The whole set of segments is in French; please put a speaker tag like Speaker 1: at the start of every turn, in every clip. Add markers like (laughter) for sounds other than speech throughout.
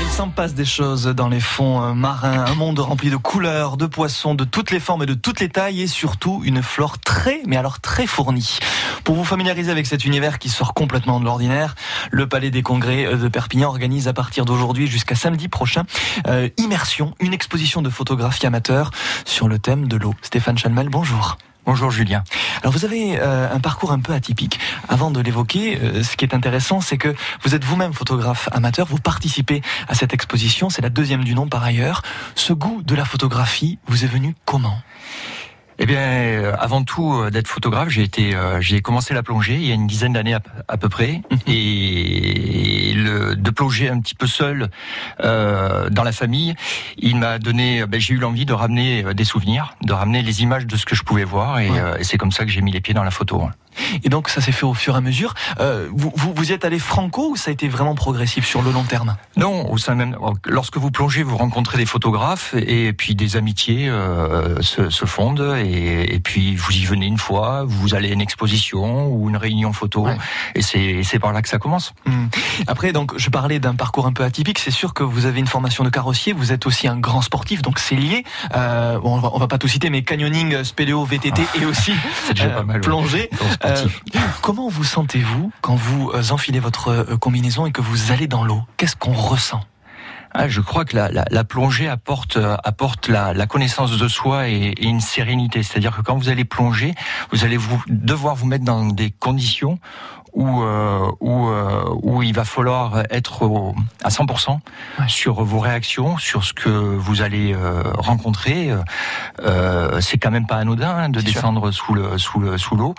Speaker 1: Il s'en passe des choses dans les fonds euh, marins, un monde rempli de couleurs, de poissons, de toutes les formes et de toutes les tailles et surtout une flore très, mais alors très fournie. Pour vous familiariser avec cet univers qui sort complètement de l'ordinaire, le Palais des Congrès de Perpignan organise à partir d'aujourd'hui jusqu'à samedi prochain euh, Immersion, une exposition de photographie amateur sur le thème de l'eau. Stéphane Chalmel, bonjour.
Speaker 2: Bonjour Julien.
Speaker 1: Alors vous avez euh, un parcours un peu atypique. Avant de l'évoquer, euh, ce qui est intéressant, c'est que vous êtes vous-même photographe amateur, vous participez à cette exposition, c'est la deuxième du nom par ailleurs. Ce goût de la photographie vous est venu comment?
Speaker 2: Eh bien, euh, avant tout euh, d'être photographe, j'ai été, euh, j'ai commencé la plongée il y a une dizaine d'années à, peu près, (laughs) et le, de plonger un petit peu seul euh, dans la famille, il m'a donné, ben, j'ai eu l'envie de ramener des souvenirs, de ramener les images de ce que je pouvais voir, et, et c'est comme ça que j'ai mis les pieds dans la photo.
Speaker 1: Et donc ça s'est fait au fur et à mesure. Euh, vous, vous, vous, y êtes allé franco ou ça a été vraiment progressif sur le long terme?
Speaker 2: Non, au sein même. Lorsque vous plongez, vous rencontrez des photographes et puis des amitiés euh, se, se, fondent et, et, puis vous y venez une fois, vous allez à une exposition ou une réunion photo et c'est par là que ça commence.
Speaker 1: Hum. Après, donc je parlais d'un parcours un peu atypique. C'est sûr que vous avez une formation de carrossier, vous êtes aussi un grand sportif, donc c'est lié. Euh, bon, on, va, va pas tout citer, mais canyoning, spéléo, VTT ah. et aussi (laughs) euh, plongée. Euh, comment vous sentez-vous quand vous euh, enfilez votre euh, combinaison et que vous allez dans l'eau? Qu'est-ce qu'on ressent?
Speaker 2: Ah, je crois que la, la, la plongée apporte apporte la, la, connaissance de soi et, et une sérénité. C'est-à-dire que quand vous allez plonger, vous allez vous devoir vous mettre dans des conditions où euh, où, euh, où il va falloir être à 100% sur vos réactions, sur ce que vous allez euh, rencontrer. Euh, c'est quand même pas anodin hein, de descendre sous le sous le sous l'eau.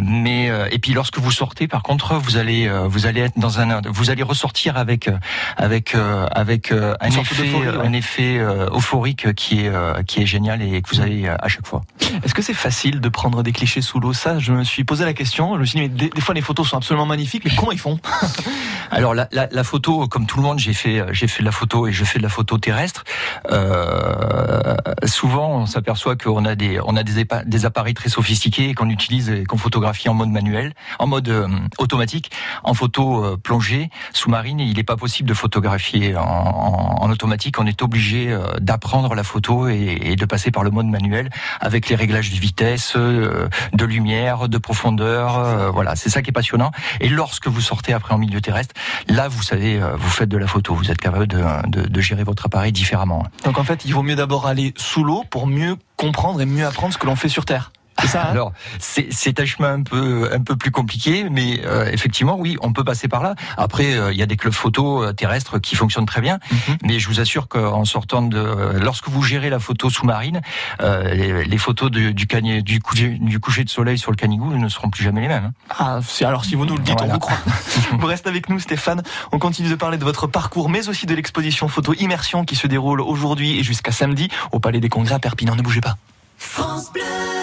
Speaker 2: mais et puis lorsque vous sortez, par contre, vous allez vous allez être dans un vous allez ressortir avec avec avec un effet un effet euphorique qui est qui est génial et que vous avez à chaque fois.
Speaker 1: Est-ce que c'est facile de prendre des clichés sous l'eau? Ça, je me suis posé la question. Je me suis dit, mais des, fois les photos sont absolument magnifiques, mais comment ils font (laughs)
Speaker 2: Alors la, photo, comme tout le monde, j'ai fait j'ai fait de la photo et je fais de la photo terrestre. Euh, souvent, on s'aperçoit qu'on a des on a des, appareils très sophistiqués qu'on utilise et qu'on photographie en mode manuel, en mode euh, automatique, en photo euh, plongée sous-marine. Il n'est pas possible de photographier en, automatique. On est obligé euh, d'apprendre la photo et, et, de passer par le mode manuel avec les réglages de vitesse, euh, de lumière, de profondeur. voilà, c'est ça qui est passionnant. Et lorsque vous sortez après en milieu terrestre, là, vous savez, vous faites de la photo. Vous êtes capable de gérer votre appareil différemment.
Speaker 1: Donc en fait, il vaut mieux d'abord aller sous l'eau pour mieux comprendre et mieux apprendre ce que l'on fait sur Terre.
Speaker 2: C'est ça. Hein Alors, c'est un chemin un peu un peu plus compliqué, mais euh, effectivement, oui, on peut passer par là. Après, euh, il y a des clubs photo euh, terrestres qui fonctionnent très bien, mhm. mais je vous assure qu'en sortant de, lorsque vous gérez la photo sous-marine, les, les, photos du du, du, coucher, du, coucher, de soleil sur le Canigou ne seront plus jamais les mêmes.
Speaker 1: Hein. Ah, alors si vous nous le dites, on vous croit. (laughs) vous restez avec nous, Stéphane. On continue de parler de votre parcours, mais aussi de l'exposition photo immersion qui se déroule aujourd'hui et jusqu'à samedi au Palais des Congrès à Perpignan. Ne bougez pas. France Bleu.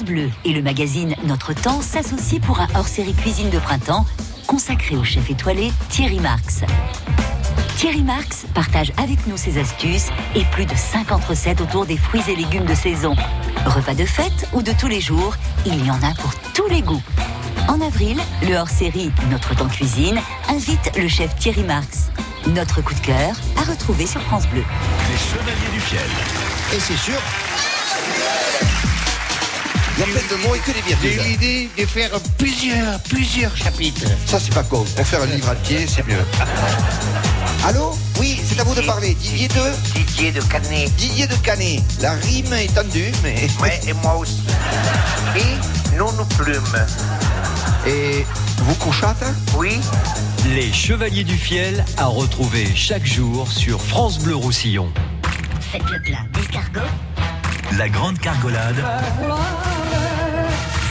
Speaker 3: France Bleu et le magazine Notre Temps s'associent pour un hors-série cuisine de printemps consacré au chef étoilé Thierry Marx. Thierry Marx partage avec nous ses astuces et plus de 50 recettes autour des fruits et légumes de saison. Repas de fête ou de tous les jours, il y en a pour tous les goûts. En avril, le hors-série Notre Temps Cuisine invite le chef Thierry Marx. Notre coup de cœur à retrouver sur France Bleu.
Speaker 4: Les Chevaliers du Fiel.
Speaker 5: Et c'est sûr, il y a plein de mots et que des virgules.
Speaker 6: J'ai l'idée de faire plusieurs, plusieurs chapitres.
Speaker 5: Ça, c'est pas con. Pour faire un livre entier, c'est mieux. (laughs) Allô? Oui, c'est à vous de parler. Didier de?
Speaker 6: Didier de Canet.
Speaker 5: Didier de Canet. La rime est tendue, mais... (laughs)
Speaker 6: Ouais, et moi aussi. Et non nous plumes.
Speaker 5: Et vous couchâtes
Speaker 6: Oui.
Speaker 4: Les Chevaliers du Fiel à retrouver chaque jour sur France Bleu Roussillon.
Speaker 3: Faites le plat d'escargot.
Speaker 4: La grande cargolade.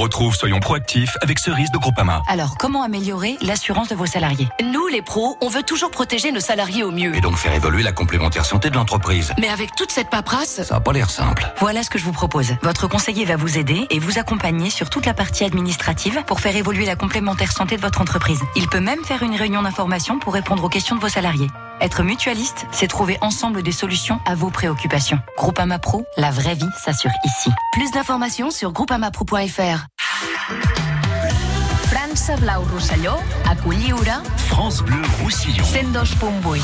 Speaker 7: Retrouve Soyons proactifs avec Cerise de Groupama.
Speaker 8: Alors, comment améliorer l'assurance de vos salariés?
Speaker 9: Nous, les pros, on veut toujours protéger nos salariés au mieux.
Speaker 4: Et donc faire évoluer la complémentaire santé de l'entreprise.
Speaker 9: Mais avec toute cette paperasse,
Speaker 4: Ça n'a pas l'air simple.
Speaker 8: Voilà ce que je vous propose. Votre conseiller va vous aider et vous accompagner sur toute la partie administrative pour faire évoluer la complémentaire santé de votre entreprise. Il peut même faire une réunion d'information pour répondre aux questions de vos salariés. Être mutualiste, c'est trouver ensemble des solutions à vos préoccupations. Groupama Pro, la vraie vie s'assure ici.
Speaker 9: plus d'informations sur groupamapro.fr.
Speaker 10: França Blau Rosselló, a Culliura,
Speaker 4: France Bleu Roussillon.
Speaker 10: 102.8.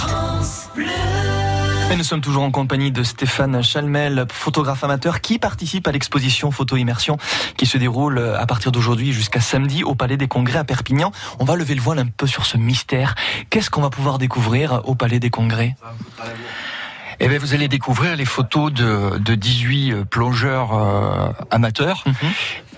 Speaker 1: Et nous sommes toujours en compagnie de Stéphane Chalmel, photographe amateur, qui participe à l'exposition Photo Immersion qui se déroule à partir d'aujourd'hui jusqu'à samedi au Palais des Congrès à Perpignan. On va lever le voile un peu sur ce mystère. Qu'est-ce qu'on va pouvoir découvrir au Palais des Congrès?
Speaker 2: Eh bien, vous allez découvrir les photos de, de 18 plongeurs euh, amateurs.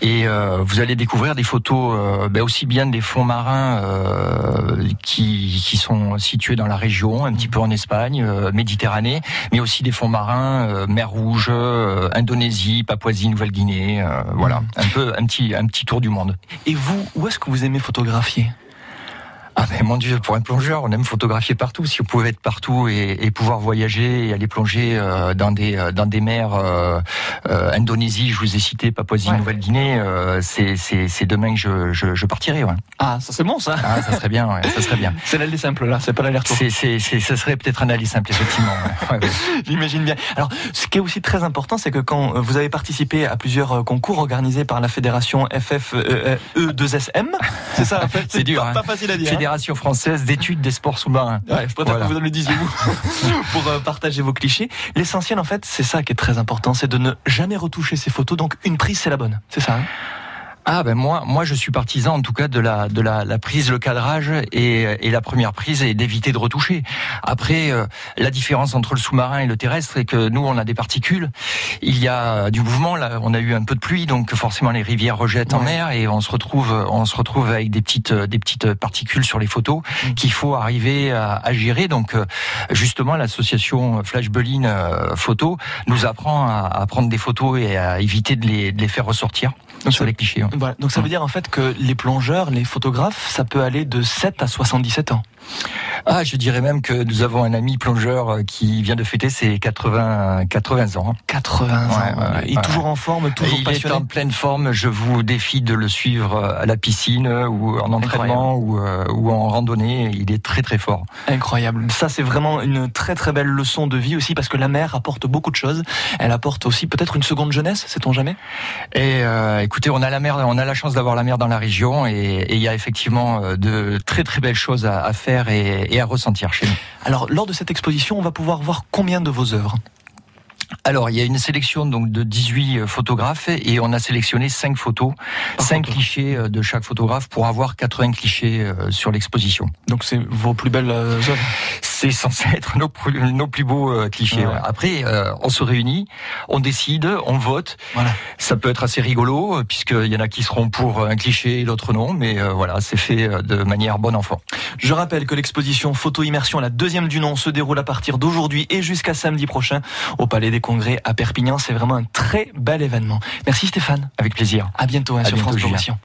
Speaker 2: Et euh, vous allez découvrir des photos euh, ben aussi bien des fonds marins euh, qui, qui sont situés dans la région, un petit peu en Espagne, euh, Méditerranée, mais aussi des fonds marins, euh, mer Rouge, euh, Indonésie, Papouasie, Nouvelle-Guinée, euh, voilà, un peu un petit un petit tour du monde.
Speaker 1: Et vous, où est-ce que vous aimez photographier?
Speaker 2: Ah mais mon Dieu, pour un plongeur, on aime photographier partout. Si on pouvait être partout et, et pouvoir voyager et aller plonger euh, dans des euh, dans des mers, euh, euh, Indonésie, je vous ai cité Papouasie, Nouvelle-Guinée, euh, c'est demain que je je, je partirai. Ouais.
Speaker 1: Ah, ça c'est bon ça
Speaker 2: Ah, ça serait bien, ouais, ça serait bien. (laughs)
Speaker 1: C'est l'aller simple là, c'est pas l'aller-retour.
Speaker 2: C'est c'est c'est ça serait peut-être un aller simple effectivement. ouais. (laughs) Ouais, ouais.
Speaker 1: J'imagine bien. Alors, ce qui est aussi très important, c'est que quand euh, vous avez participé à plusieurs concours organisés par la fédération FFE2SM, c'est ça, en fait, (laughs)
Speaker 2: C'est dur,
Speaker 1: pas,
Speaker 2: hein.
Speaker 1: pas facile à dire. hein.
Speaker 2: Fédération française d'études des sports sous-marins.
Speaker 1: Ouais, je préfère
Speaker 2: Voilà.
Speaker 1: que vous le disiez vous (laughs) pour euh, partager vos clichés. L'essentiel en fait, c'est ça qui est très important, c'est de ne jamais retoucher ces photos. Donc une prise, c'est la bonne. C'est ça. hein?
Speaker 2: Ah ben moi, moi je suis partisan en tout cas de la de la, la prise, le cadrage et, et la première prise est d'éviter de retoucher. Après, euh, la différence entre le sous-marin et le terrestre est que nous on a des particules, il y a du mouvement. Là, on a eu un peu de pluie, donc forcément les rivières rejettent en mer et on se retrouve on se retrouve avec des petites des petites particules sur les photos
Speaker 1: Mm.
Speaker 2: qu'il faut arriver à, à gérer. Donc euh, justement l'association Flash Beline euh, Photo nous apprend à, à prendre des photos et à éviter de les, de les faire ressortir
Speaker 1: Donc,
Speaker 2: sur
Speaker 1: ça-
Speaker 2: les clichés. hein.
Speaker 1: Voilà. Donc ça veut dire en fait que les plongeurs, les photographes, ça peut aller de 7 à 77 ans.
Speaker 2: Ah, je dirais même que nous avons un ami plongeur euh, qui vient de fêter ses 80, 80 ans.
Speaker 1: 80 ans.
Speaker 2: Ouais, ouais, ouais,
Speaker 1: et
Speaker 2: ouais.
Speaker 1: toujours en forme, toujours
Speaker 2: Et il
Speaker 1: passionné.
Speaker 2: est en pleine forme. Je vous défie de le suivre euh, à la piscine euh, ou en entraînement ou, euh, ou en randonnée. Il est très très fort.
Speaker 1: Incroyable. Ça, c'est vraiment une très très belle leçon de vie aussi parce que la mer apporte beaucoup de choses. Elle apporte aussi peut-être une seconde jeunesse, sait-on jamais?
Speaker 2: Et euh, écoutez, on a la mer, on a la chance d'avoir la mer dans la région et il y a effectivement de très très belles choses à, à faire et, et à ressentir chez nous.
Speaker 1: Alors, lors de cette exposition, on va pouvoir voir combien de vos œuvres?
Speaker 2: Alors, il y a une sélection donc de 18 photographes et on a sélectionné 5 photos, 5 clichés euh, de chaque photographe pour avoir 80 clichés euh, sur l'exposition.
Speaker 1: Donc, c'est vos plus belles euh, œuvres?
Speaker 2: C'est censé (laughs) être nos, plus- nos plus beaux euh, clichés.
Speaker 1: Ouais.
Speaker 2: Après, euh, on se réunit, on décide, on vote.
Speaker 1: Voilà.
Speaker 2: Ça peut être assez rigolo euh, puisqu'il y en a qui seront pour un cliché et l'autre non, mais euh, voilà, c'est fait de manière bon enfant.
Speaker 1: Je rappelle que l'exposition Photo Immersion, la deuxième du nom, se déroule à partir d'aujourd'hui et jusqu'à samedi prochain au Palais des Congrès à Perpignan. C'est vraiment un très bel événement. Merci Stéphane.
Speaker 2: Avec plaisir.
Speaker 1: À bientôt hein,
Speaker 2: À
Speaker 1: sur
Speaker 2: bientôt,
Speaker 1: France. Roussillon.